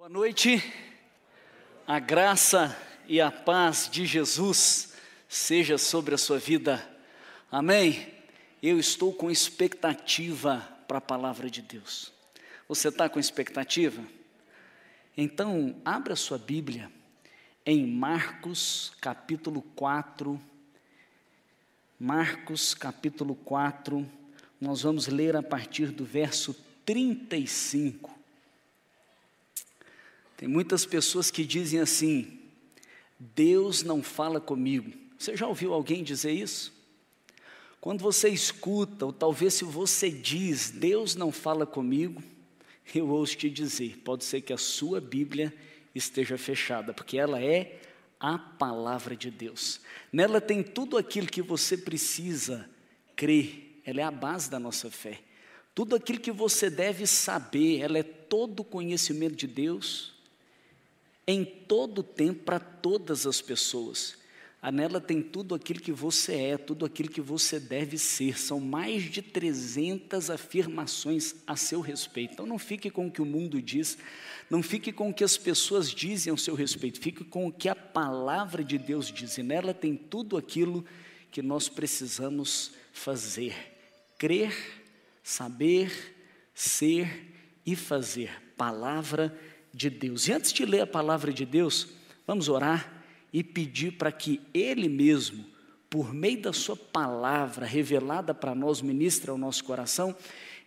Boa noite, a graça e a paz de Jesus seja sobre a sua vida, amém? Eu estou com expectativa para a palavra de Deus. Você está com expectativa? Então, abra sua Bíblia em Marcos capítulo 4. Marcos capítulo 4, nós vamos ler a partir do verso 35. Tem muitas pessoas que dizem assim: Deus não fala comigo. Você já ouviu alguém dizer isso? Quando você escuta, ou talvez se você diz, Deus não fala comigo, eu ouço te dizer, pode ser que a sua Bíblia esteja fechada, porque ela é a palavra de Deus. Nela tem tudo aquilo que você precisa crer, ela é a base da nossa fé. Tudo aquilo que você deve saber, ela é todo o conhecimento de Deus, em todo tempo para todas as pessoas. A nela tem tudo aquilo que você é, tudo aquilo que você deve ser. São mais de 300 afirmações a seu respeito. Então não fique com o que o mundo diz, não fique com o que as pessoas dizem ao seu respeito, fique com o que a palavra de Deus diz. E nela tem tudo aquilo que nós precisamos fazer: crer, saber, ser e fazer. Palavra de de Deus. E antes de ler a palavra de Deus, vamos orar e pedir para que Ele mesmo, por meio da Sua palavra revelada para nós, ministre ao nosso coração.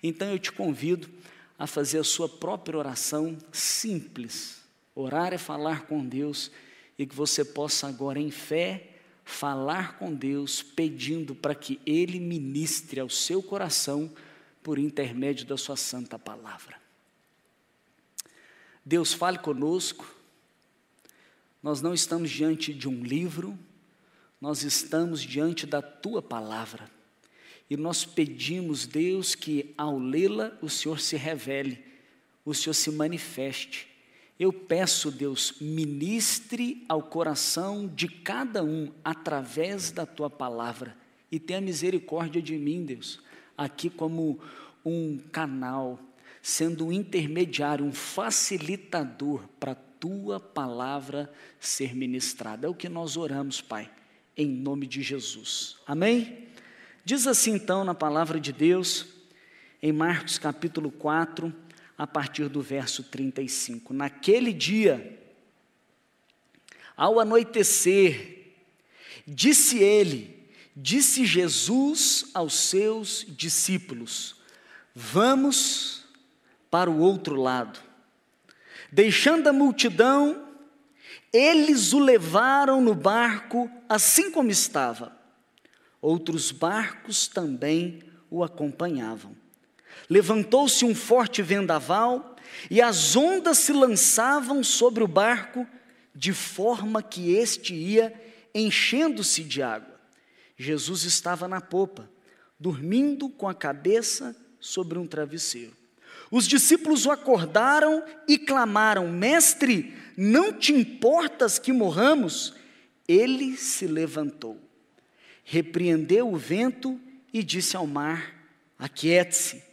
Então eu te convido a fazer a sua própria oração simples. Orar é falar com Deus e que você possa agora, em fé, falar com Deus, pedindo para que Ele ministre ao seu coração por intermédio da Sua santa palavra. Deus fale conosco. Nós não estamos diante de um livro, nós estamos diante da tua palavra. E nós pedimos, Deus, que ao lê-la o Senhor se revele, o Senhor se manifeste. Eu peço, Deus, ministre ao coração de cada um através da tua palavra e tenha misericórdia de mim, Deus, aqui como um canal sendo um intermediário, um facilitador para a tua palavra ser ministrada. É o que nós oramos, Pai, em nome de Jesus. Amém? Diz assim então na palavra de Deus, em Marcos capítulo 4, a partir do verso 35. Naquele dia, ao anoitecer, disse ele, disse Jesus aos seus discípulos: Vamos para o outro lado. Deixando a multidão, eles o levaram no barco assim como estava. Outros barcos também o acompanhavam. Levantou-se um forte vendaval e as ondas se lançavam sobre o barco, de forma que este ia enchendo-se de água. Jesus estava na popa, dormindo com a cabeça sobre um travesseiro. Os discípulos o acordaram e clamaram: Mestre, não te importas que morramos? Ele se levantou, repreendeu o vento e disse ao mar: Aquiete-se,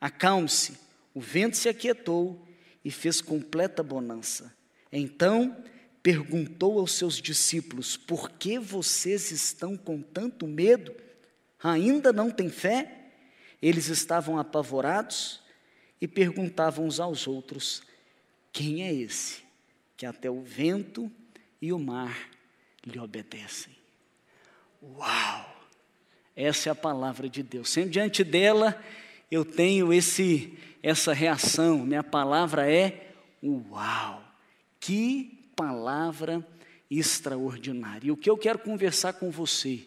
acalme-se. O vento se aquietou e fez completa bonança. Então perguntou aos seus discípulos: Por que vocês estão com tanto medo? Ainda não têm fé? Eles estavam apavorados e perguntavam uns aos outros: Quem é esse que até o vento e o mar lhe obedecem? Uau! Essa é a palavra de Deus. Sempre diante dela eu tenho esse essa reação. Minha palavra é uau! Que palavra extraordinária. E o que eu quero conversar com você,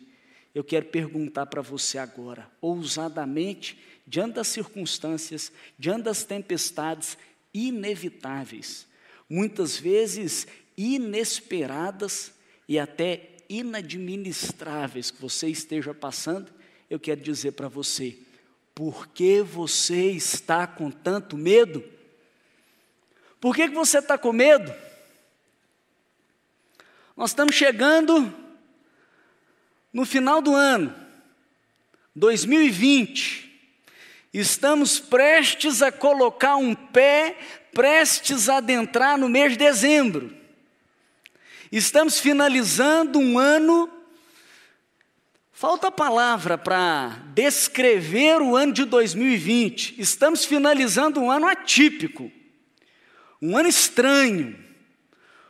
eu quero perguntar para você agora, ousadamente, diante das circunstâncias, diante das tempestades inevitáveis, muitas vezes inesperadas e até inadministráveis que você esteja passando, eu quero dizer para você, por que você está com tanto medo? Por que, que você está com medo? Nós estamos chegando no final do ano, 2020, Estamos prestes a colocar um pé, prestes a adentrar no mês de dezembro. Estamos finalizando um ano. Falta palavra para descrever o ano de 2020. Estamos finalizando um ano atípico, um ano estranho,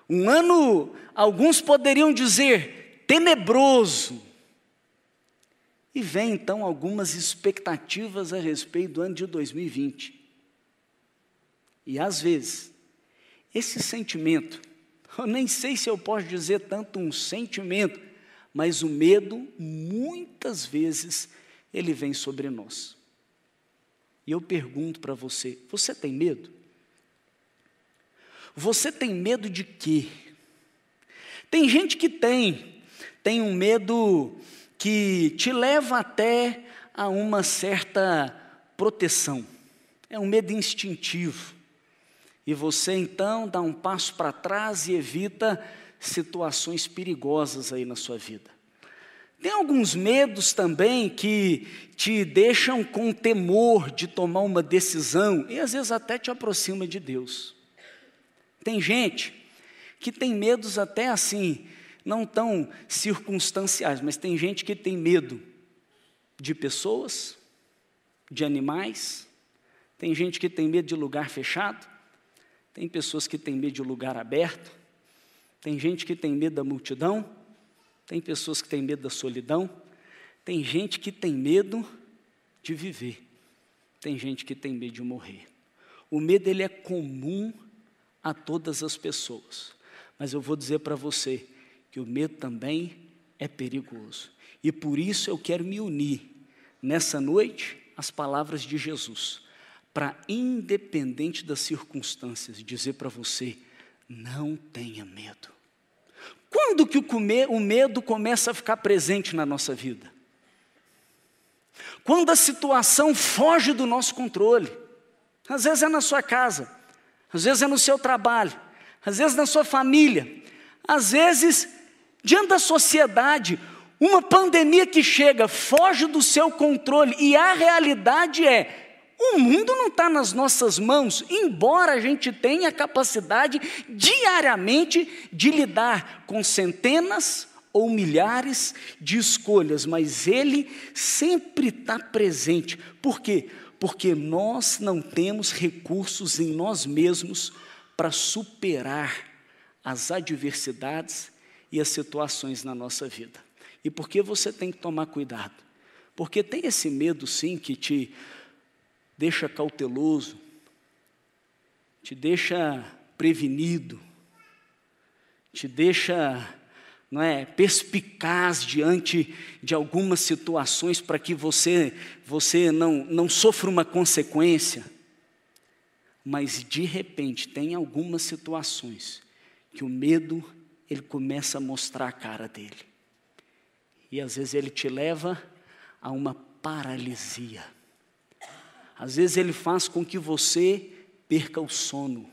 um ano, alguns poderiam dizer, tenebroso. E vem então algumas expectativas a respeito do ano de 2020. E às vezes, esse sentimento eu nem sei se eu posso dizer tanto um sentimento, mas o medo, muitas vezes, ele vem sobre nós. E eu pergunto para você: você tem medo? Você tem medo de quê? Tem gente que tem, tem um medo que te leva até a uma certa proteção, é um medo instintivo. E você então dá um passo para trás e evita situações perigosas aí na sua vida. Tem alguns medos também que te deixam com temor de tomar uma decisão e às vezes até te aproxima de Deus. Tem gente que tem medos até assim, não tão circunstanciais, mas tem gente que tem medo de pessoas, de animais, tem gente que tem medo de lugar fechado, tem pessoas que têm medo de lugar aberto, tem gente que tem medo da multidão, tem pessoas que têm medo da solidão, tem gente que tem medo de viver, tem gente que tem medo de morrer. O medo ele é comum a todas as pessoas, mas eu vou dizer para você que o medo também é perigoso. E por isso eu quero me unir nessa noite às palavras de Jesus para, independente das circunstâncias, dizer para você: não tenha medo. Quando que o medo começa a ficar presente na nossa vida? Quando a situação foge do nosso controle. Às vezes é na sua casa, às vezes é no seu trabalho, às vezes na sua família, às vezes diante da sociedade, uma pandemia que chega, foge do seu controle, e a realidade é: o mundo não está nas nossas mãos, embora a gente tenha a capacidade diariamente de lidar com centenas ou milhares de escolhas, mas Ele sempre está presente. Por quê? Porque nós não temos recursos em nós mesmos para superar as adversidades e as situações na nossa vida. E por que você tem que tomar cuidado? Porque tem esse medo, sim, que te deixa cauteloso, te deixa prevenido, te deixa não é, perspicaz diante de algumas situações para que você, você não, não sofra uma consequência. Mas de repente tem algumas situações que o medo ele começa a mostrar a cara dele. E às vezes ele te leva a uma paralisia. Às vezes ele faz com que você perca o sono.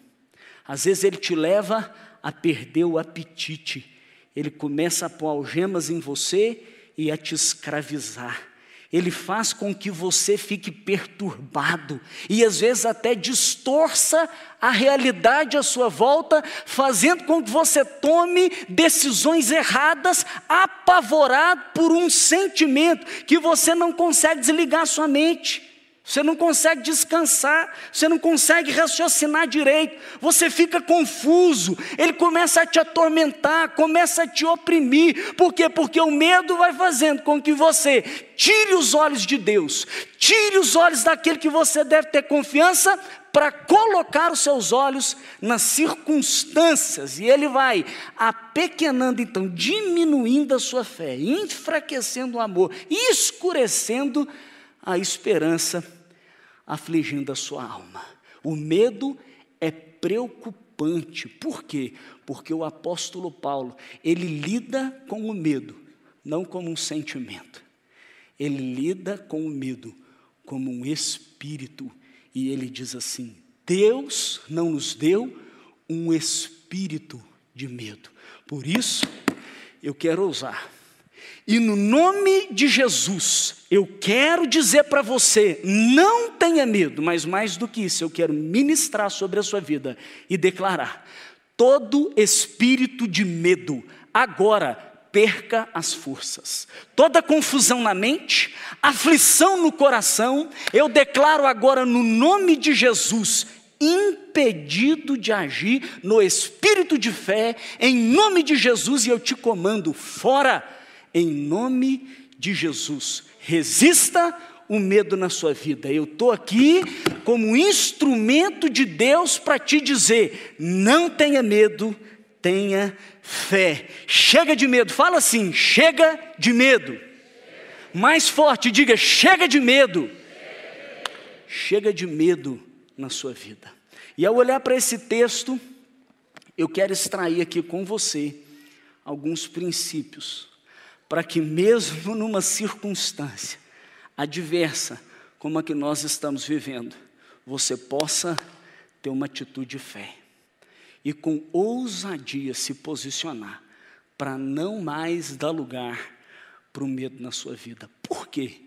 Às vezes ele te leva a perder o apetite. Ele começa a pôr algemas em você e a te escravizar. Ele faz com que você fique perturbado e às vezes até distorça a realidade à sua volta, fazendo com que você tome decisões erradas, apavorado por um sentimento que você não consegue desligar sua mente. Você não consegue descansar, você não consegue raciocinar direito, você fica confuso, ele começa a te atormentar, começa a te oprimir. Por quê? Porque o medo vai fazendo com que você tire os olhos de Deus, tire os olhos daquele que você deve ter confiança para colocar os seus olhos nas circunstâncias, e ele vai apequenando, então, diminuindo a sua fé, enfraquecendo o amor, escurecendo a esperança afligindo a sua alma. O medo é preocupante. Por quê? Porque o apóstolo Paulo, ele lida com o medo, não como um sentimento. Ele lida com o medo como um espírito. E ele diz assim: Deus não nos deu um espírito de medo. Por isso, eu quero ousar. E no nome de Jesus, eu quero dizer para você: não tenha medo, mas mais do que isso, eu quero ministrar sobre a sua vida e declarar: todo espírito de medo, agora perca as forças. Toda confusão na mente, aflição no coração, eu declaro agora no nome de Jesus, impedido de agir no espírito de fé, em nome de Jesus, e eu te comando fora em nome de Jesus. Resista o medo na sua vida. Eu estou aqui como instrumento de Deus para te dizer: não tenha medo, tenha fé. Chega de medo, fala assim: chega de medo. Mais forte, diga: chega de medo. Chega de medo na sua vida. E ao olhar para esse texto, eu quero extrair aqui com você alguns princípios para que, mesmo numa circunstância adversa como a que nós estamos vivendo, você possa ter uma atitude de fé e com ousadia se posicionar para não mais dar lugar para o medo na sua vida. Por quê?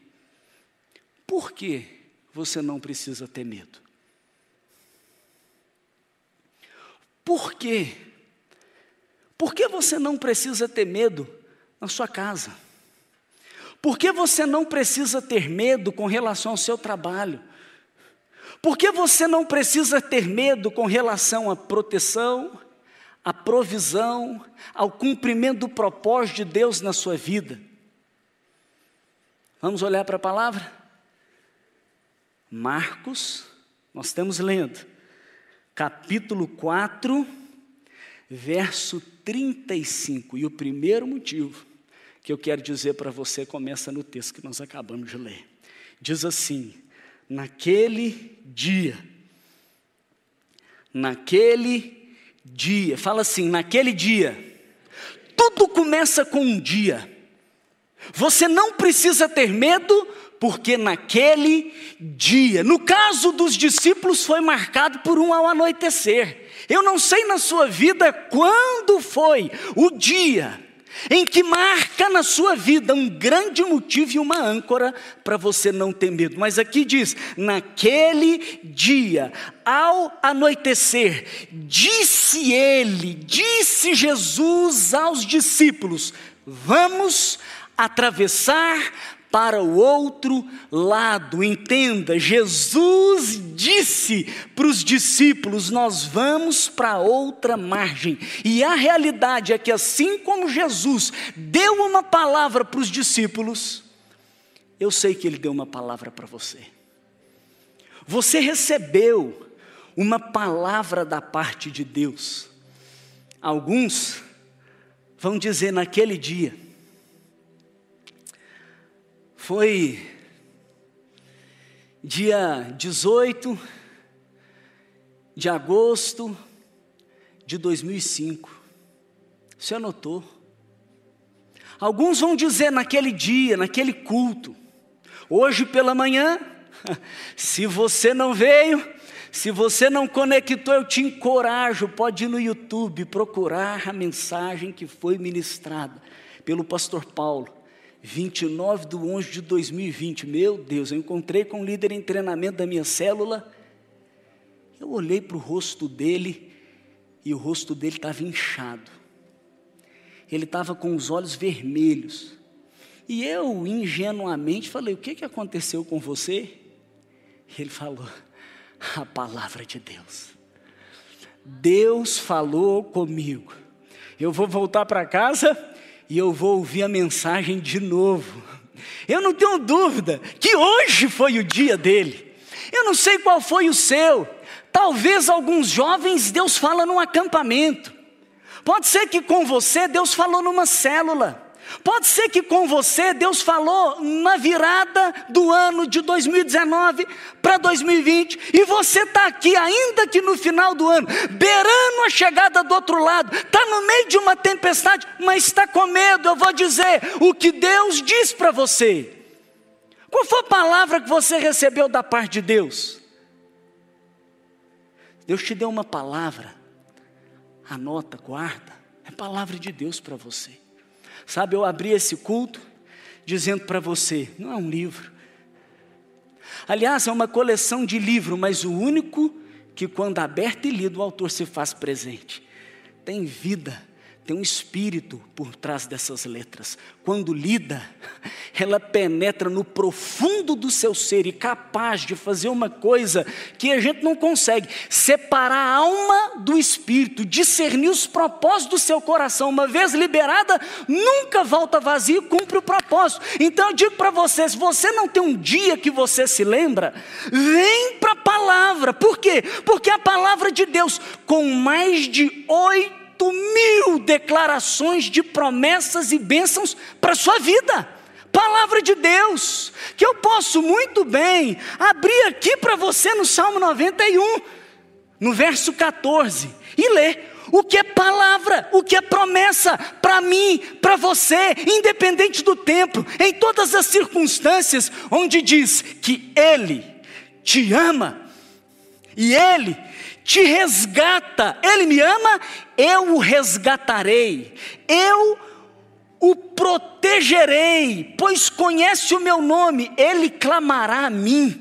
Por que você não precisa ter medo? Por quê? Por que você não precisa ter medo na sua casa. Por que você não precisa ter medo com relação ao seu trabalho? Por que você não precisa ter medo com relação à proteção, à provisão, ao cumprimento do propósito de Deus na sua vida? Vamos olhar para a palavra? Marcos, nós estamos lendo, capítulo 4, verso 35. E o primeiro motivo que eu quero dizer para você começa no texto que nós acabamos de ler. Diz assim: naquele dia, naquele dia, fala assim, naquele dia, tudo começa com um dia. Você não precisa ter medo, porque naquele dia, no caso dos discípulos, foi marcado por um ao anoitecer. Eu não sei na sua vida quando foi o dia em que marca na sua vida um grande motivo e uma âncora para você não ter medo. Mas aqui diz: naquele dia, ao anoitecer, disse ele, disse Jesus aos discípulos: vamos atravessar para o outro lado. Entenda, Jesus disse para os discípulos: Nós vamos para outra margem. E a realidade é que, assim como Jesus deu uma palavra para os discípulos, eu sei que Ele deu uma palavra para você. Você recebeu uma palavra da parte de Deus. Alguns vão dizer naquele dia, foi dia 18 de agosto de 2005. Você anotou? Alguns vão dizer naquele dia, naquele culto, hoje pela manhã, se você não veio, se você não conectou, eu te encorajo, pode ir no YouTube procurar a mensagem que foi ministrada pelo pastor Paulo 29 de 11 de 2020, meu Deus, eu encontrei com um líder em treinamento da minha célula. Eu olhei para o rosto dele e o rosto dele estava inchado. Ele estava com os olhos vermelhos. E eu, ingenuamente, falei: O que, que aconteceu com você? Ele falou: A palavra de Deus. Deus falou comigo. Eu vou voltar para casa e eu vou ouvir a mensagem de novo. Eu não tenho dúvida que hoje foi o dia dele. Eu não sei qual foi o seu. Talvez alguns jovens Deus fala num acampamento. Pode ser que com você Deus falou numa célula. Pode ser que com você Deus falou na virada do ano de 2019 para 2020 e você está aqui, ainda que no final do ano, beirando a chegada do outro lado, está no meio de uma tempestade, mas está com medo. Eu vou dizer o que Deus diz para você. Qual foi a palavra que você recebeu da parte de Deus? Deus te deu uma palavra, anota, guarda, é palavra de Deus para você. Sabe, eu abri esse culto dizendo para você: não é um livro. Aliás, é uma coleção de livros, mas o único que, quando aberto e lido, o autor se faz presente. Tem vida tem um espírito por trás dessas letras. Quando lida, ela penetra no profundo do seu ser e capaz de fazer uma coisa que a gente não consegue: separar a alma do espírito, discernir os propósitos do seu coração. Uma vez liberada, nunca volta vazio e cumpre o propósito. Então eu digo para você: se você não tem um dia que você se lembra, vem para a palavra. Por quê? Porque a palavra de Deus, com mais de oito mil declarações de promessas e bênçãos para a sua vida. Palavra de Deus, que eu posso muito bem abrir aqui para você no Salmo 91, no verso 14, e ler o que é palavra, o que é promessa para mim, para você, independente do tempo, em todas as circunstâncias, onde diz que Ele te ama e Ele te resgata. Ele me ama, eu o resgatarei. Eu o protegerei, pois conhece o meu nome. Ele clamará a mim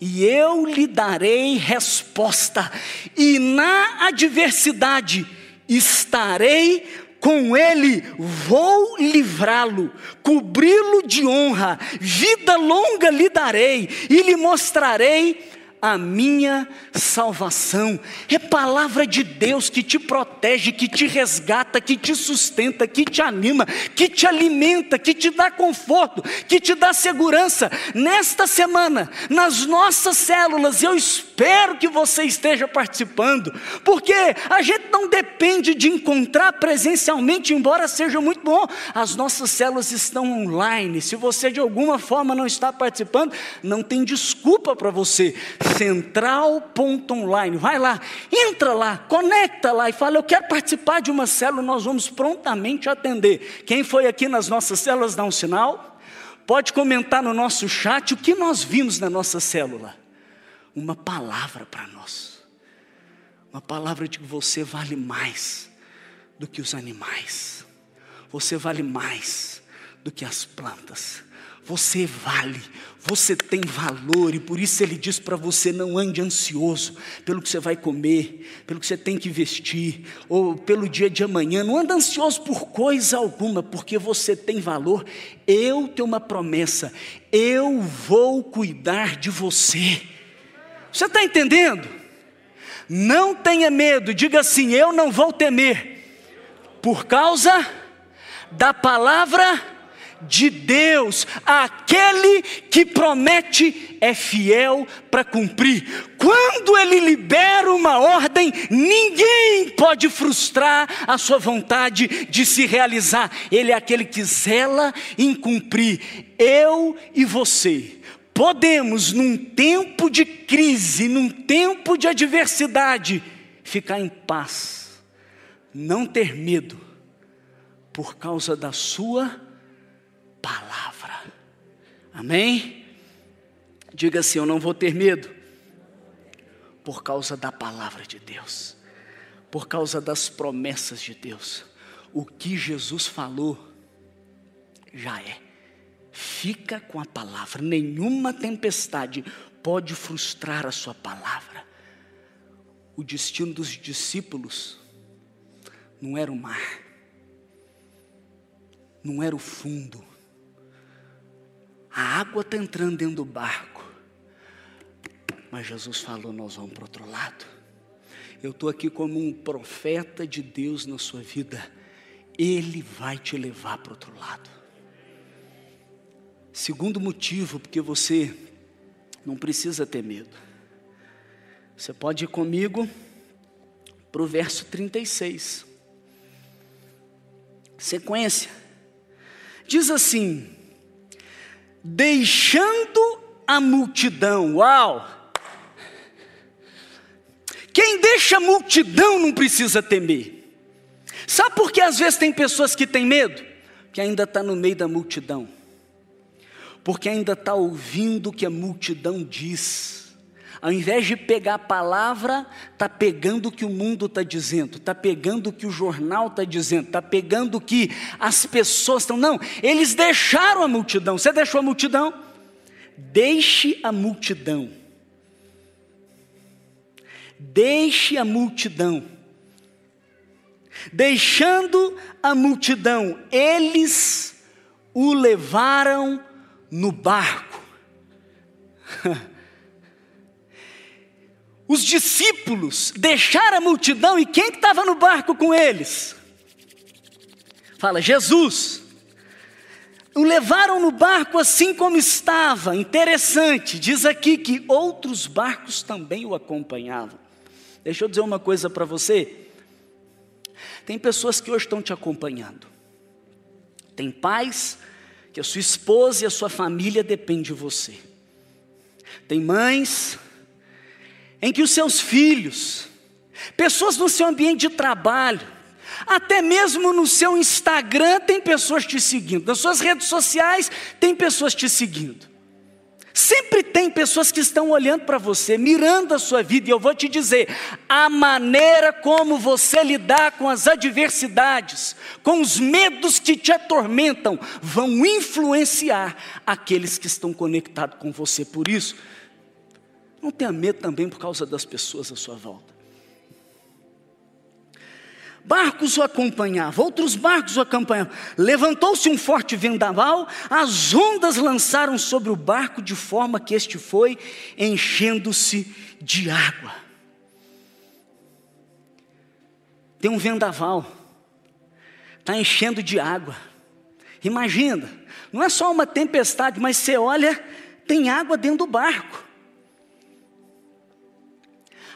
e eu lhe darei resposta. E na adversidade estarei com ele, vou livrá-lo, cobri-lo de honra, vida longa lhe darei e lhe mostrarei a minha salvação. É palavra de Deus que te protege, que te resgata, que te sustenta, que te anima, que te alimenta, que te dá conforto, que te dá segurança. Nesta semana, nas nossas células, eu espero que você esteja participando, porque a gente não depende de encontrar presencialmente, embora seja muito bom. As nossas células estão online. Se você de alguma forma não está participando, não tem desculpa para você central.online. Vai lá, entra lá, conecta lá e fala: Eu quero participar de uma célula, nós vamos prontamente atender. Quem foi aqui nas nossas células, dá um sinal. Pode comentar no nosso chat o que nós vimos na nossa célula. Uma palavra para nós. Uma palavra de que você vale mais do que os animais. Você vale mais do que as plantas. Você vale, você tem valor, e por isso ele diz para você: não ande ansioso pelo que você vai comer, pelo que você tem que vestir, ou pelo dia de amanhã. Não ande ansioso por coisa alguma, porque você tem valor. Eu tenho uma promessa: eu vou cuidar de você. Você está entendendo? Não tenha medo, diga assim: eu não vou temer, por causa da palavra de Deus, aquele que promete é fiel para cumprir. Quando ele libera uma ordem, ninguém pode frustrar a sua vontade de se realizar. Ele é aquele que zela em cumprir. Eu e você podemos, num tempo de crise, num tempo de adversidade, ficar em paz, não ter medo, por causa da sua. Amém? Diga assim: Eu não vou ter medo, por causa da palavra de Deus, por causa das promessas de Deus. O que Jesus falou, já é. Fica com a palavra, nenhuma tempestade pode frustrar a sua palavra. O destino dos discípulos não era o mar, não era o fundo, a água está entrando dentro do barco. Mas Jesus falou: nós vamos para o outro lado. Eu estou aqui como um profeta de Deus na sua vida. Ele vai te levar para o outro lado. Segundo motivo, porque você não precisa ter medo. Você pode ir comigo para o verso 36. Sequência. Diz assim: deixando a multidão. Uau! Quem deixa a multidão não precisa temer. Sabe por que às vezes tem pessoas que têm medo? Que ainda está no meio da multidão. Porque ainda está ouvindo o que a multidão diz. Ao invés de pegar a palavra, está pegando o que o mundo está dizendo, está pegando o que o jornal está dizendo, está pegando o que as pessoas estão. Não, eles deixaram a multidão. Você deixou a multidão? Deixe a multidão. Deixe a multidão. Deixando a multidão, eles o levaram no barco. Os discípulos deixaram a multidão e quem estava no barco com eles? Fala, Jesus. O levaram no barco assim como estava. Interessante, diz aqui que outros barcos também o acompanhavam. Deixa eu dizer uma coisa para você. Tem pessoas que hoje estão te acompanhando. Tem pais que a sua esposa e a sua família dependem de você. Tem mães em que os seus filhos, pessoas no seu ambiente de trabalho, até mesmo no seu Instagram tem pessoas te seguindo, nas suas redes sociais tem pessoas te seguindo. Sempre tem pessoas que estão olhando para você, mirando a sua vida, e eu vou te dizer: a maneira como você lidar com as adversidades, com os medos que te atormentam, vão influenciar aqueles que estão conectados com você. Por isso, não tenha medo também por causa das pessoas à sua volta. Barcos o acompanhavam, outros barcos o acompanhavam. Levantou-se um forte vendaval, as ondas lançaram sobre o barco de forma que este foi enchendo-se de água. Tem um vendaval, está enchendo de água. Imagina, não é só uma tempestade, mas você olha, tem água dentro do barco.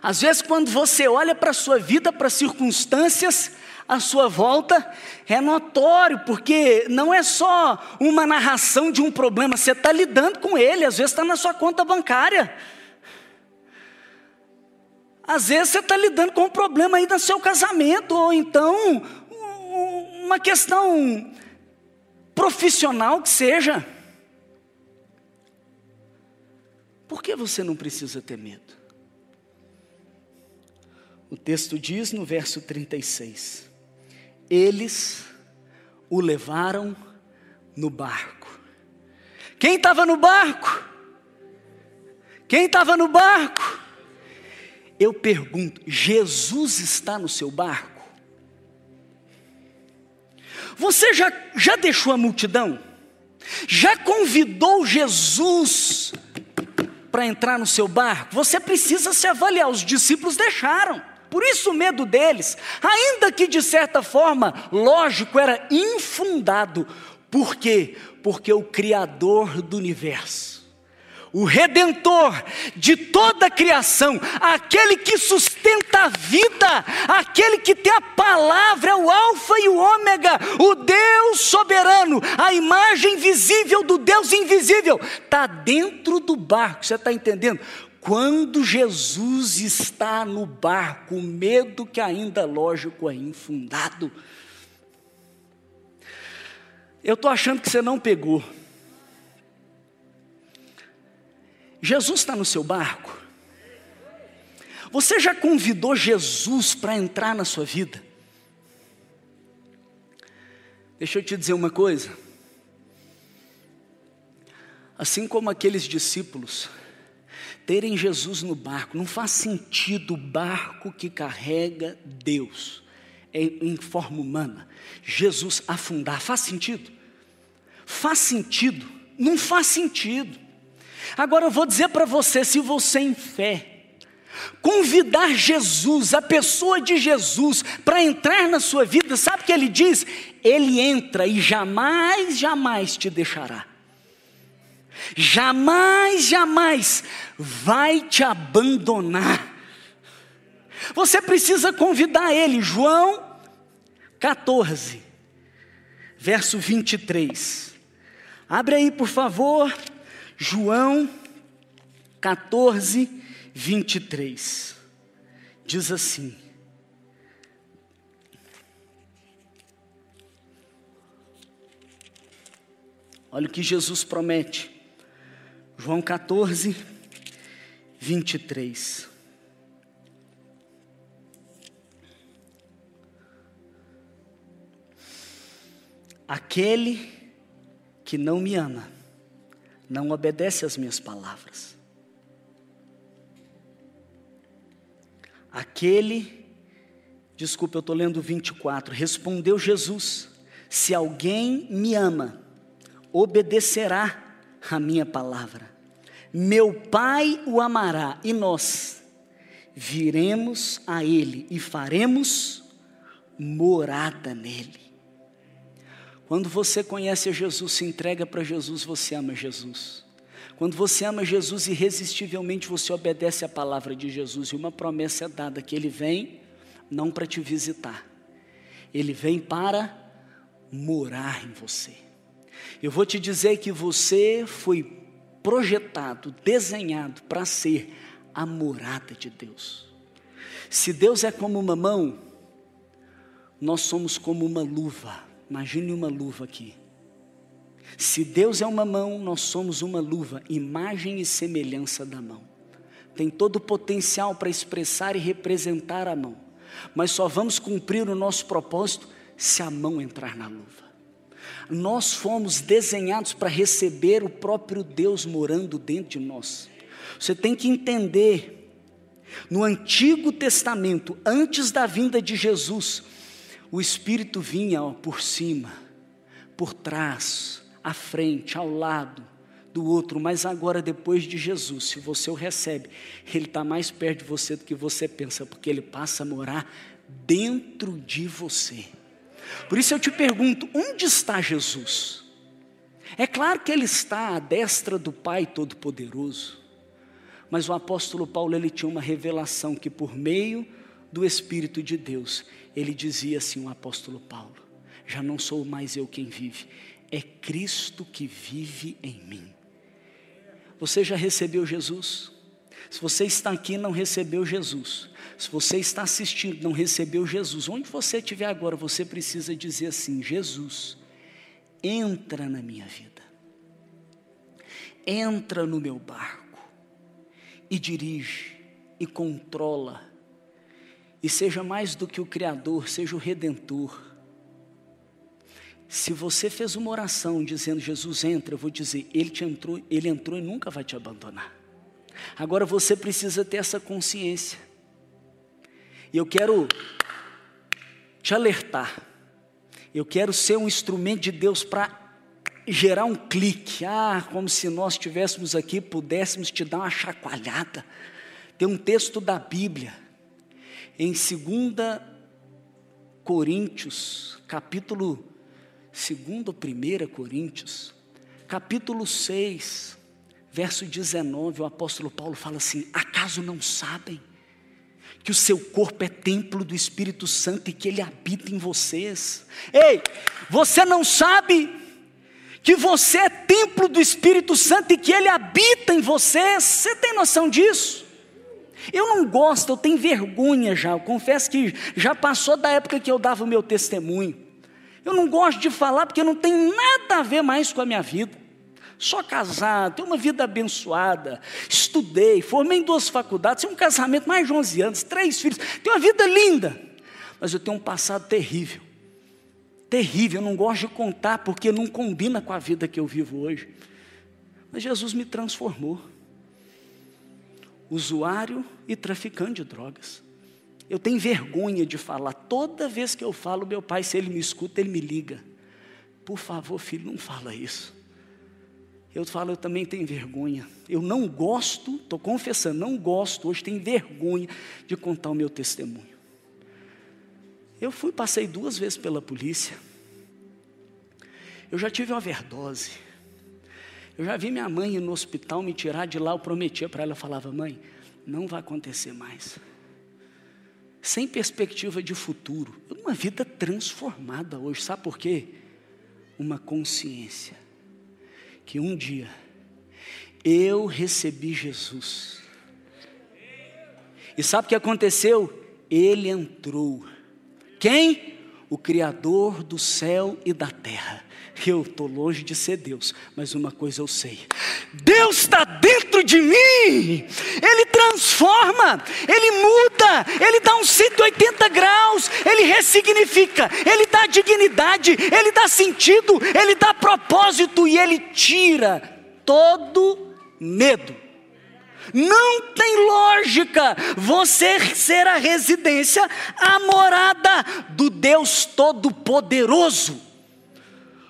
Às vezes, quando você olha para a sua vida, para as circunstâncias à sua volta, é notório, porque não é só uma narração de um problema, você está lidando com ele, às vezes está na sua conta bancária. Às vezes você está lidando com um problema aí no seu casamento, ou então uma questão profissional que seja. Por que você não precisa ter medo? O texto diz no verso 36: Eles o levaram no barco. Quem estava no barco? Quem estava no barco? Eu pergunto: Jesus está no seu barco? Você já, já deixou a multidão? Já convidou Jesus para entrar no seu barco? Você precisa se avaliar. Os discípulos deixaram. Por isso o medo deles, ainda que de certa forma, lógico, era infundado. Por quê? Porque o Criador do universo, o Redentor de toda a criação, aquele que sustenta a vida, aquele que tem a palavra, é o Alfa e o Ômega, o Deus soberano, a imagem visível do Deus invisível, está dentro do barco, você está entendendo? Quando Jesus está no barco, o medo que ainda lógico é infundado. Eu estou achando que você não pegou. Jesus está no seu barco. Você já convidou Jesus para entrar na sua vida? Deixa eu te dizer uma coisa. Assim como aqueles discípulos terem Jesus no barco. Não faz sentido o barco que carrega Deus em, em forma humana. Jesus afundar. Faz sentido? Faz sentido? Não faz sentido. Agora eu vou dizer para você: se você em fé, convidar Jesus, a pessoa de Jesus, para entrar na sua vida, sabe o que ele diz? Ele entra e jamais, jamais te deixará jamais, jamais vai te abandonar. Você precisa convidar ele, João 14, verso 23. Abre aí, por favor, João 14, 23. Diz assim: Olha o que Jesus promete. João 14, 23. Aquele que não me ama, não obedece às minhas palavras. Aquele, desculpa, eu estou lendo 24, respondeu Jesus: Se alguém me ama, obedecerá a minha palavra. Meu Pai o amará e nós viremos a Ele e faremos morada nele. Quando você conhece a Jesus, se entrega para Jesus, você ama Jesus. Quando você ama Jesus, irresistivelmente você obedece a palavra de Jesus, e uma promessa é dada: que Ele vem não para te visitar, Ele vem para morar em você. Eu vou te dizer que você foi projetado, desenhado para ser a morada de Deus. Se Deus é como uma mão, nós somos como uma luva. Imagine uma luva aqui. Se Deus é uma mão, nós somos uma luva, imagem e semelhança da mão. Tem todo o potencial para expressar e representar a mão, mas só vamos cumprir o nosso propósito se a mão entrar na luva. Nós fomos desenhados para receber o próprio Deus morando dentro de nós. Você tem que entender, no Antigo Testamento, antes da vinda de Jesus, o Espírito vinha ó, por cima, por trás, à frente, ao lado do outro, mas agora, depois de Jesus, se você o recebe, ele está mais perto de você do que você pensa, porque ele passa a morar dentro de você. Por isso eu te pergunto: onde está Jesus? É claro que ele está à destra do Pai Todo-Poderoso, mas o apóstolo Paulo ele tinha uma revelação que por meio do Espírito de Deus, ele dizia assim, o apóstolo Paulo: já não sou mais eu quem vive, é Cristo que vive em mim. Você já recebeu Jesus? Se você está aqui e não recebeu Jesus, se você está assistindo, não recebeu Jesus, onde você estiver agora, você precisa dizer assim: Jesus, entra na minha vida, entra no meu barco e dirige e controla, e seja mais do que o Criador, seja o Redentor. Se você fez uma oração dizendo Jesus entra, eu vou dizer, ele te entrou, ele entrou e nunca vai te abandonar. Agora você precisa ter essa consciência. E eu quero te alertar. Eu quero ser um instrumento de Deus para gerar um clique. Ah, como se nós estivéssemos aqui, pudéssemos te dar uma chacoalhada. Tem um texto da Bíblia, em 2 Coríntios, capítulo 2 ou 1 Coríntios, capítulo 6, verso 19, o apóstolo Paulo fala assim: Acaso não sabem? Que o seu corpo é templo do Espírito Santo e que ele habita em vocês. Ei, você não sabe que você é templo do Espírito Santo e que ele habita em vocês? Você tem noção disso? Eu não gosto, eu tenho vergonha já. Eu confesso que já passou da época que eu dava o meu testemunho. Eu não gosto de falar porque não tem nada a ver mais com a minha vida só casado, tenho uma vida abençoada, estudei, formei em duas faculdades, tenho um casamento mais de 11 anos, três filhos, tenho uma vida linda, mas eu tenho um passado terrível, terrível, eu não gosto de contar porque não combina com a vida que eu vivo hoje. Mas Jesus me transformou, usuário e traficante de drogas. Eu tenho vergonha de falar, toda vez que eu falo, meu pai, se ele me escuta, ele me liga. Por favor, filho, não fala isso. Eu falo, eu também tenho vergonha. Eu não gosto, estou confessando, não gosto, hoje tenho vergonha de contar o meu testemunho. Eu fui, passei duas vezes pela polícia. Eu já tive uma overdose. Eu já vi minha mãe ir no hospital me tirar de lá, eu prometia para ela, eu falava, mãe, não vai acontecer mais. Sem perspectiva de futuro. Uma vida transformada hoje, sabe por quê? Uma consciência que um dia eu recebi Jesus. E sabe o que aconteceu? Ele entrou. Quem? o Criador do céu e da terra. Eu estou longe de ser Deus, mas uma coisa eu sei: Deus está dentro de mim, Ele transforma, Ele muda, Ele dá uns 180 graus, Ele ressignifica, Ele dá dignidade, Ele dá sentido, Ele dá propósito e Ele tira todo medo. Não tem lógica você ser a residência, a morada do Deus Todo-Poderoso,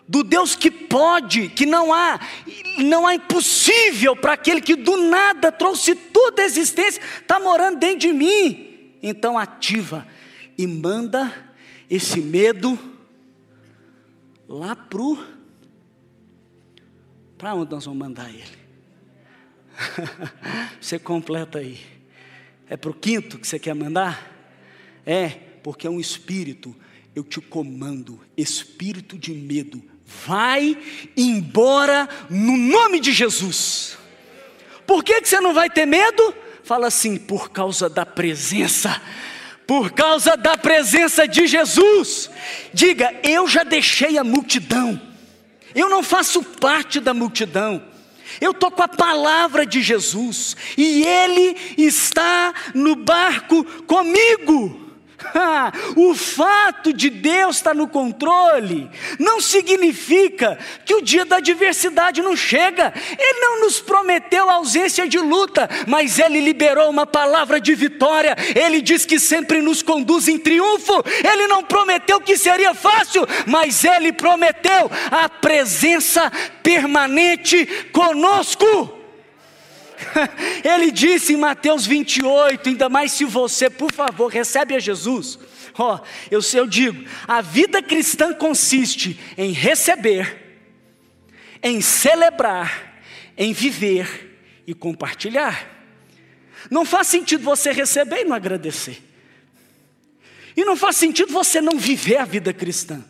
do Deus que pode, que não há, não há impossível para aquele que do nada trouxe toda a existência, está morando dentro de mim. Então ativa e manda esse medo lá pro para onde nós vamos mandar ele? você completa aí. É para o quinto que você quer mandar? É, porque é um espírito. Eu te comando, espírito de medo, vai embora no nome de Jesus. Por que, que você não vai ter medo? Fala assim, por causa da presença por causa da presença de Jesus. Diga, eu já deixei a multidão, eu não faço parte da multidão, eu estou com a palavra de Jesus e Ele está no barco comigo. o fato de Deus estar no controle não significa que o dia da adversidade não chega. Ele não nos prometeu ausência de luta, mas Ele liberou uma palavra de vitória. Ele diz que sempre nos conduz em triunfo. Ele não prometeu que seria fácil, mas Ele prometeu a presença permanente conosco. Ele disse em Mateus 28, ainda mais se você, por favor, recebe a Jesus. Ó, oh, eu, eu digo, a vida cristã consiste em receber, em celebrar, em viver e compartilhar. Não faz sentido você receber e não agradecer. E não faz sentido você não viver a vida cristã.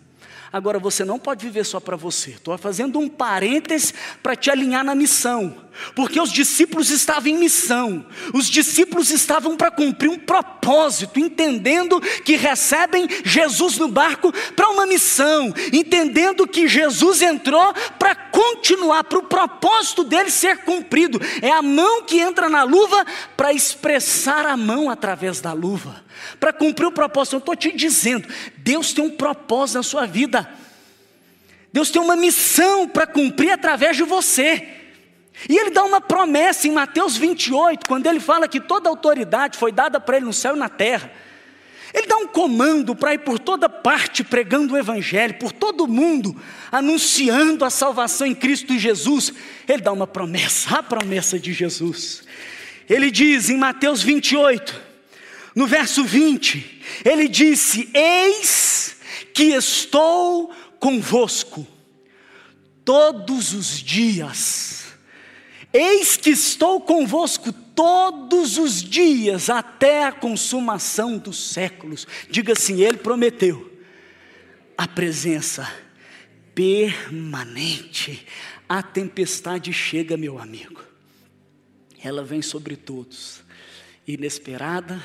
Agora você não pode viver só para você. Estou fazendo um parênteses para te alinhar na missão, porque os discípulos estavam em missão. Os discípulos estavam para cumprir um propósito, entendendo que recebem Jesus no barco para uma missão, entendendo que Jesus entrou para continuar, para o propósito dele ser cumprido. É a mão que entra na luva para expressar a mão através da luva para cumprir o propósito. Eu estou te dizendo, Deus tem um propósito na sua vida. Deus tem uma missão para cumprir através de você. E ele dá uma promessa em Mateus 28, quando ele fala que toda autoridade foi dada para ele no céu e na terra. Ele dá um comando para ir por toda parte pregando o Evangelho, por todo mundo, anunciando a salvação em Cristo Jesus. Ele dá uma promessa, a promessa de Jesus. Ele diz em Mateus 28, no verso 20, ele disse: Eis que estou convosco todos os dias. Eis que estou convosco todos os dias até a consumação dos séculos. Diga assim: Ele prometeu a presença permanente. A tempestade chega, meu amigo. Ela vem sobre todos, inesperada,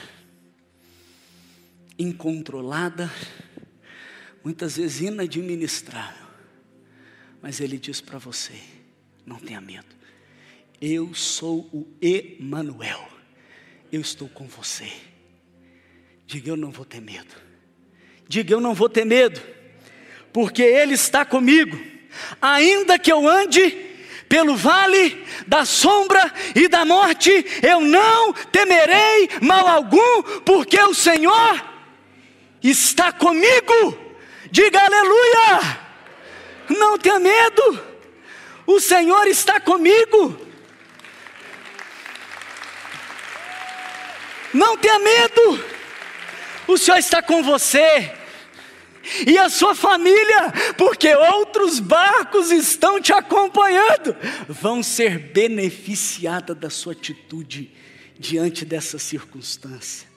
incontrolada, muitas vezes inadministrável. Mas Ele diz para você: não tenha medo, eu sou o Emanuel, eu estou com você. Diga eu não vou ter medo, diga eu não vou ter medo, porque Ele está comigo, ainda que eu ande pelo vale da sombra e da morte, eu não temerei mal algum, porque o Senhor está comigo. Diga aleluia. Não tenha medo. O Senhor está comigo. Não tenha medo. O Senhor está com você. E a sua família, porque outros barcos estão te acompanhando, vão ser beneficiadas da sua atitude diante dessa circunstância.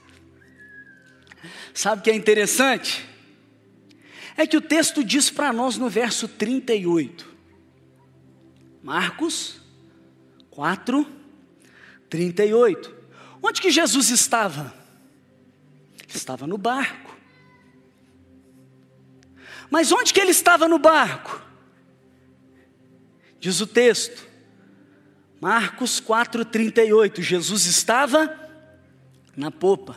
Sabe o que é interessante? É que o texto diz para nós no verso 38, Marcos 4, 38. Onde que Jesus estava? Estava no barco. Mas onde que ele estava no barco? Diz o texto, Marcos 4,38, Jesus estava na popa,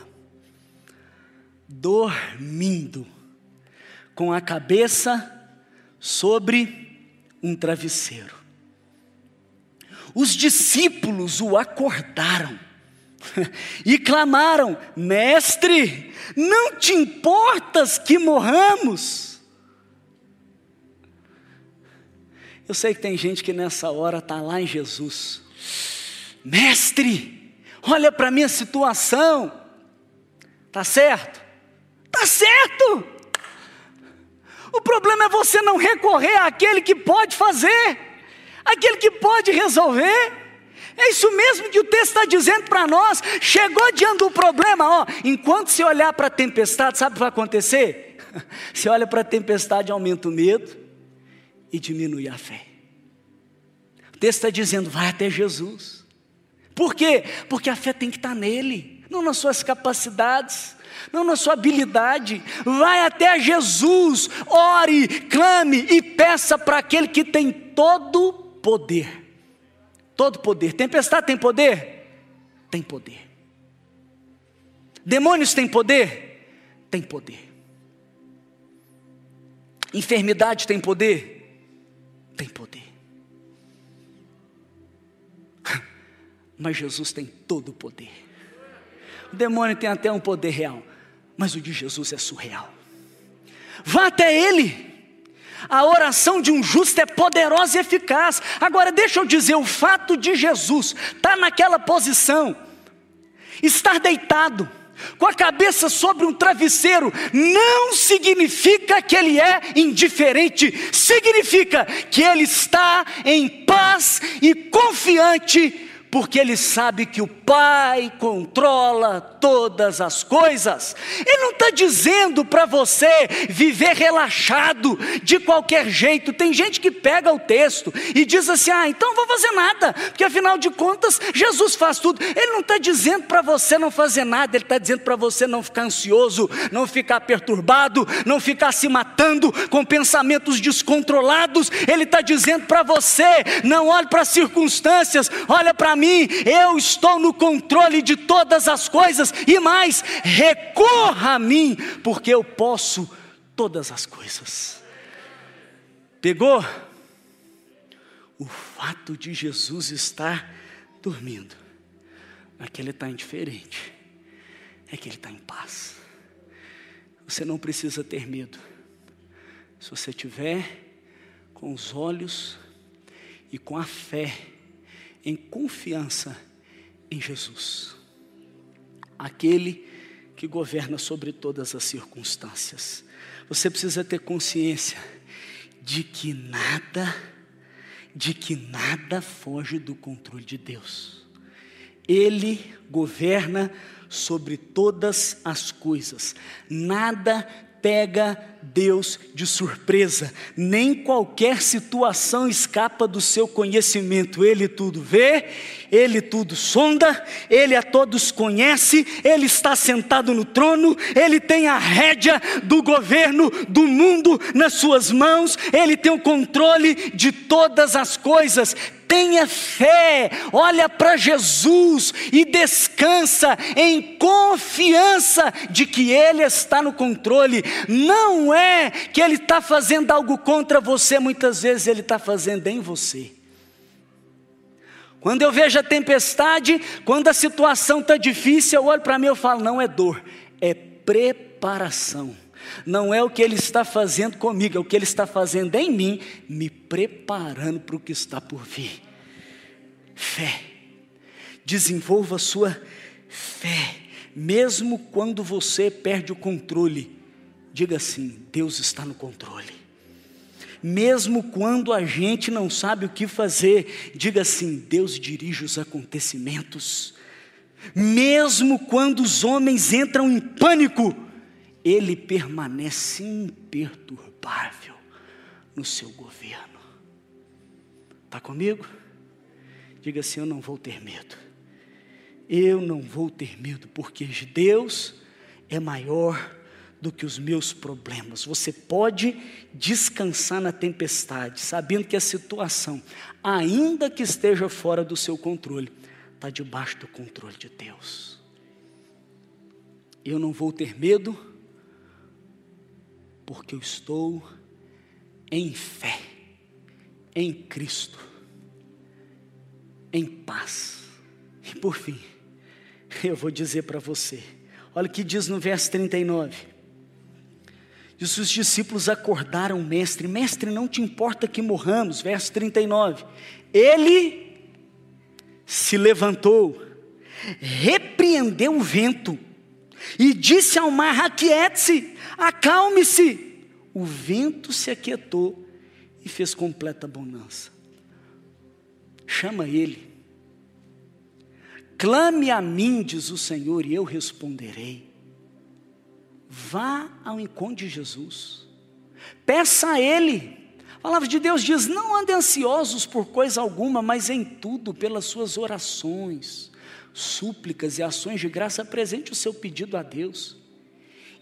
dormindo, com a cabeça sobre um travesseiro. Os discípulos o acordaram e clamaram: Mestre, não te importas que morramos? Eu sei que tem gente que nessa hora está lá em Jesus, Mestre, olha para a minha situação, tá certo? Tá certo. O problema é você não recorrer àquele que pode fazer, aquele que pode resolver. É isso mesmo que o texto está dizendo para nós. Chegou diante do problema, ó. Enquanto você olhar para a tempestade, sabe o que vai acontecer? Você olha para a tempestade, aumenta o medo e diminui a fé. O texto está dizendo, vai até Jesus. Por quê? Porque a fé tem que estar tá nele, não nas suas capacidades, não na sua habilidade. Vai até Jesus, ore, clame e peça para aquele que tem todo poder todo poder. Tempestade tem poder? Tem poder. Demônios têm poder? Tem poder. Enfermidade tem poder? Tem poder. Mas Jesus tem todo o poder. O demônio tem até um poder real, mas o de Jesus é surreal. Vá até Ele. A oração de um justo é poderosa e eficaz. Agora, deixa eu dizer: o fato de Jesus estar tá naquela posição, estar deitado, com a cabeça sobre um travesseiro, não significa que ele é indiferente, significa que ele está em paz e confiante porque ele sabe que o Pai controla todas as coisas. Ele não está dizendo para você viver relaxado de qualquer jeito. Tem gente que pega o texto e diz assim: ah, então não vou fazer nada, porque afinal de contas Jesus faz tudo. Ele não está dizendo para você não fazer nada, ele está dizendo para você não ficar ansioso, não ficar perturbado, não ficar se matando com pensamentos descontrolados. Ele está dizendo para você: não olhe para as circunstâncias, olha para mim mim, eu estou no controle de todas as coisas e mais, recorra a mim, porque eu posso todas as coisas. Pegou? O fato de Jesus estar dormindo, é que ele está indiferente, é que ele está em paz. Você não precisa ter medo. Se você tiver com os olhos e com a fé em confiança em Jesus, aquele que governa sobre todas as circunstâncias. Você precisa ter consciência de que nada, de que nada foge do controle de Deus. Ele governa sobre todas as coisas. Nada pega Deus de surpresa, nem qualquer situação escapa do seu conhecimento. Ele tudo vê, ele tudo sonda, ele a todos conhece, ele está sentado no trono, ele tem a rédea do governo do mundo nas suas mãos, ele tem o controle de todas as coisas tenha fé, olha para Jesus e descansa em confiança de que Ele está no controle. Não é que Ele está fazendo algo contra você, muitas vezes Ele está fazendo em você. Quando eu vejo a tempestade, quando a situação está difícil, eu olho para mim e falo: não é dor, é preparação não é o que Ele está fazendo comigo, é o que Ele está fazendo em mim, me preparando para o que está por vir. Fé. Desenvolva sua fé, mesmo quando você perde o controle. Diga assim: Deus está no controle. Mesmo quando a gente não sabe o que fazer, diga assim: Deus dirige os acontecimentos. Mesmo quando os homens entram em pânico, ele permanece imperturbável no seu governo. Está comigo? Diga assim: Eu não vou ter medo. Eu não vou ter medo, porque Deus é maior do que os meus problemas. Você pode descansar na tempestade, sabendo que a situação, ainda que esteja fora do seu controle, está debaixo do controle de Deus. Eu não vou ter medo, porque eu estou em fé, em Cristo, em paz. E por fim, eu vou dizer para você, olha o que diz no verso 39. E os discípulos acordaram o mestre: Mestre, não te importa que morramos. Verso 39. Ele se levantou, repreendeu o vento e disse ao mar: Aquiete-se, acalme-se. O vento se aquietou e fez completa bonança. Chama ele. Clame a mim, diz o Senhor, e eu responderei. Vá ao encontro de Jesus. Peça a Ele. A palavra de Deus diz: não andem ansiosos por coisa alguma, mas em tudo, pelas suas orações, súplicas e ações de graça, apresente o seu pedido a Deus.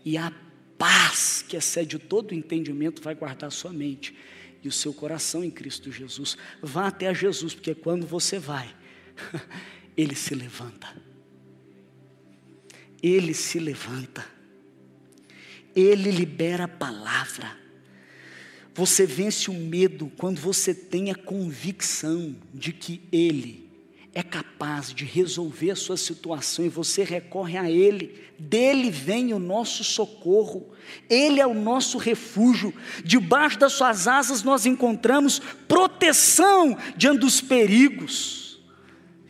E a paz que excede todo o entendimento vai guardar sua mente e o seu coração em Cristo Jesus. Vá até a Jesus, porque quando você vai, Ele se levanta. Ele se levanta. Ele libera a palavra. Você vence o medo quando você tem a convicção de que Ele é capaz de resolver a sua situação e você recorre a Ele. Dele vem o nosso socorro, Ele é o nosso refúgio. Debaixo das Suas asas nós encontramos proteção diante dos perigos.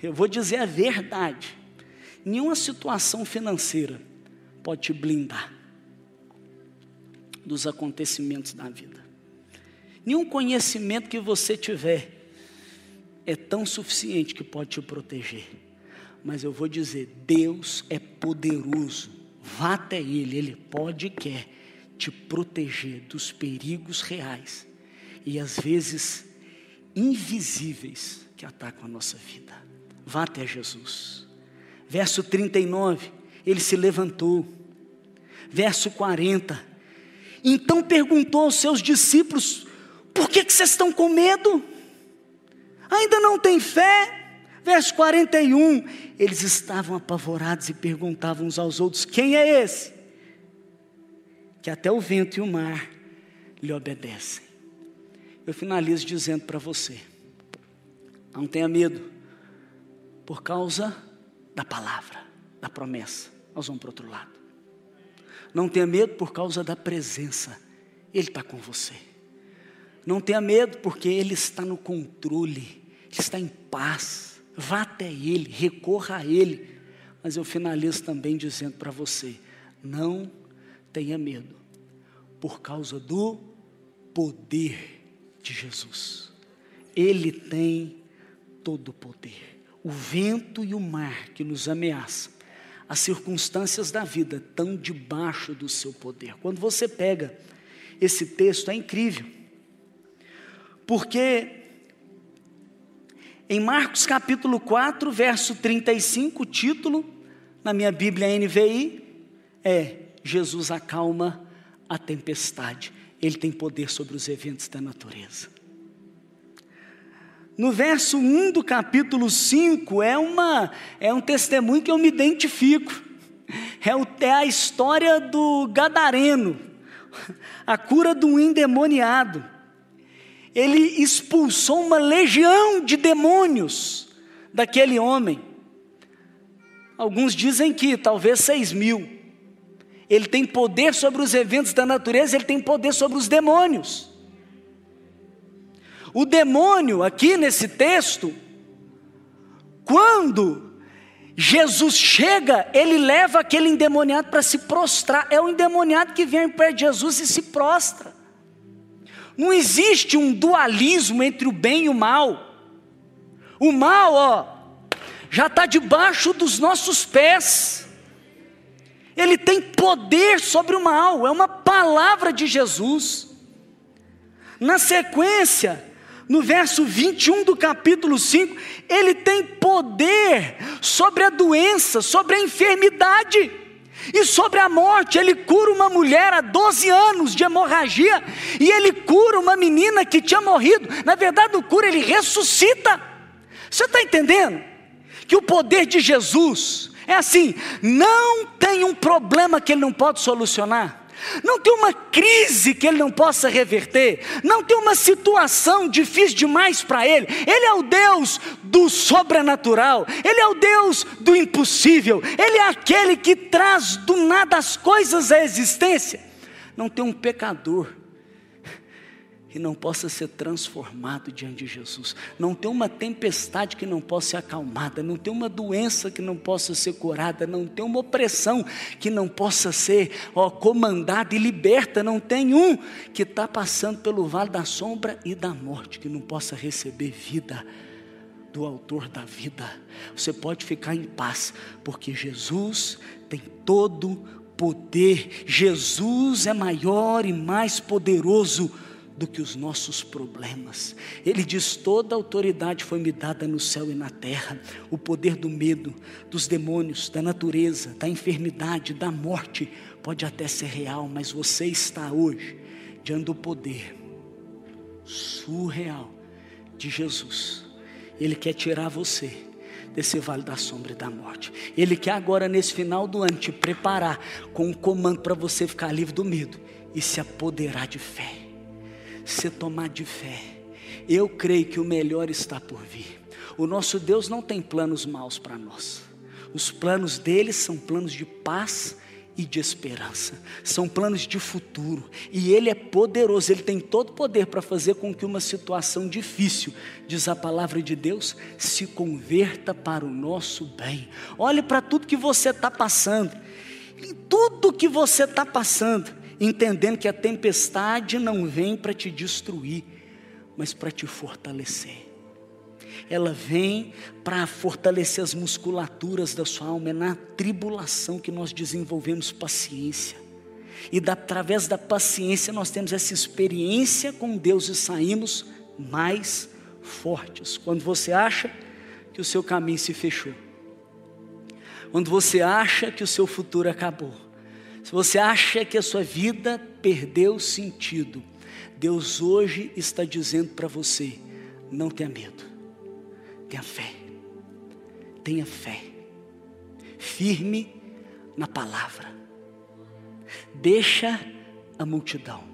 Eu vou dizer a verdade: nenhuma situação financeira pode te blindar dos acontecimentos da vida. Nenhum conhecimento que você tiver é tão suficiente que pode te proteger. Mas eu vou dizer: Deus é poderoso. Vá até Ele, Ele pode e quer te proteger dos perigos reais e às vezes invisíveis que atacam a nossa vida. Vá até Jesus. Verso 39, ele se levantou. Verso 40, então perguntou aos seus discípulos: Por que, que vocês estão com medo? Ainda não tem fé? Verso 41, eles estavam apavorados e perguntavam uns aos outros: Quem é esse? Que até o vento e o mar lhe obedecem. Eu finalizo dizendo para você: não tenha medo, por causa da palavra, da promessa. Nós vamos para o outro lado. Não tenha medo por causa da presença, Ele está com você. Não tenha medo porque Ele está no controle, Ele está em paz. Vá até Ele, recorra a Ele. Mas eu finalizo também dizendo para você: não tenha medo, por causa do poder de Jesus. Ele tem todo o poder. O vento e o mar que nos ameaçam as circunstâncias da vida estão debaixo do seu poder. Quando você pega esse texto, é incrível, porque em Marcos capítulo 4, verso 35, o título, na minha Bíblia NVI, é Jesus acalma a tempestade. Ele tem poder sobre os eventos da natureza. No verso 1 do capítulo 5 é, uma, é um testemunho que eu me identifico. É, o, é a história do Gadareno, a cura do endemoniado. Ele expulsou uma legião de demônios daquele homem. Alguns dizem que talvez seis mil. Ele tem poder sobre os eventos da natureza, ele tem poder sobre os demônios. O demônio, aqui nesse texto, quando Jesus chega, ele leva aquele endemoniado para se prostrar. É o endemoniado que vem perto de Jesus e se prostra. Não existe um dualismo entre o bem e o mal. O mal, ó, já está debaixo dos nossos pés. Ele tem poder sobre o mal, é uma palavra de Jesus. Na sequência, no verso 21 do capítulo 5, ele tem poder sobre a doença, sobre a enfermidade. E sobre a morte, ele cura uma mulher há 12 anos de hemorragia, e ele cura uma menina que tinha morrido. Na verdade, não cura, ele ressuscita. Você está entendendo? Que o poder de Jesus é assim: não tem um problema que ele não pode solucionar. Não tem uma crise que ele não possa reverter, não tem uma situação difícil demais para ele. Ele é o Deus do sobrenatural, ele é o Deus do impossível, ele é aquele que traz do nada as coisas à existência. Não tem um pecador que não possa ser transformado diante de Jesus. Não tem uma tempestade que não possa ser acalmada, não tem uma doença que não possa ser curada, não tem uma opressão que não possa ser ó, comandada e liberta, não tem um que está passando pelo vale da sombra e da morte que não possa receber vida do autor da vida. Você pode ficar em paz, porque Jesus tem todo poder. Jesus é maior e mais poderoso do que os nossos problemas. Ele diz: toda autoridade foi me dada no céu e na terra. O poder do medo, dos demônios, da natureza, da enfermidade, da morte, pode até ser real, mas você está hoje diante do poder surreal de Jesus. Ele quer tirar você desse vale da sombra e da morte. Ele quer agora, nesse final do ano, te preparar com um comando para você ficar livre do medo e se apoderar de fé se tomar de fé. Eu creio que o melhor está por vir. O nosso Deus não tem planos maus para nós. Os planos dele são planos de paz e de esperança. São planos de futuro. E ele é poderoso, ele tem todo o poder para fazer com que uma situação difícil, diz a palavra de Deus, se converta para o nosso bem. Olhe para tudo que você está passando. Em tudo que você está passando entendendo que a tempestade não vem para te destruir, mas para te fortalecer. Ela vem para fortalecer as musculaturas da sua alma. É na tribulação que nós desenvolvemos paciência. E da, através da paciência nós temos essa experiência com Deus e saímos mais fortes. Quando você acha que o seu caminho se fechou, quando você acha que o seu futuro acabou, se você acha que a sua vida perdeu sentido, Deus hoje está dizendo para você: não tenha medo, tenha fé, tenha fé, firme na palavra, deixa a multidão,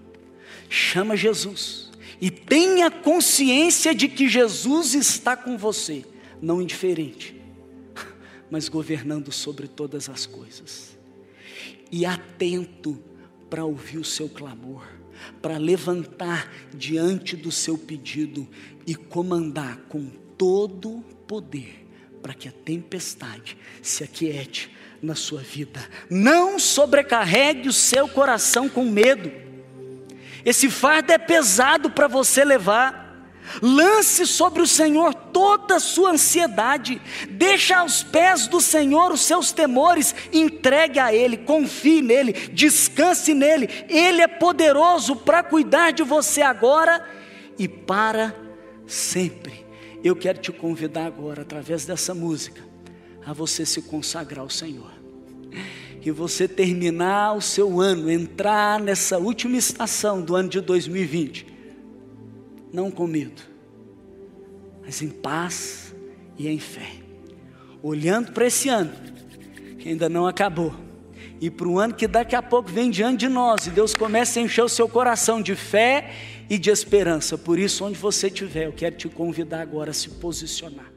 chama Jesus e tenha consciência de que Jesus está com você, não indiferente, mas governando sobre todas as coisas e atento para ouvir o seu clamor, para levantar diante do seu pedido e comandar com todo poder para que a tempestade se aquiete na sua vida. Não sobrecarregue o seu coração com medo. Esse fardo é pesado para você levar. Lance sobre o Senhor toda a sua ansiedade, deixa aos pés do Senhor os seus temores, entregue a Ele, confie nele, descanse nele, Ele é poderoso para cuidar de você agora e para sempre. Eu quero te convidar agora, através dessa música, a você se consagrar ao Senhor. Que você terminar o seu ano, entrar nessa última estação do ano de 2020 não com medo, mas em paz e em fé. Olhando para esse ano, que ainda não acabou, e para o ano que daqui a pouco vem diante de nós, e Deus começa a encher o seu coração de fé e de esperança. Por isso, onde você estiver, eu quero te convidar agora a se posicionar.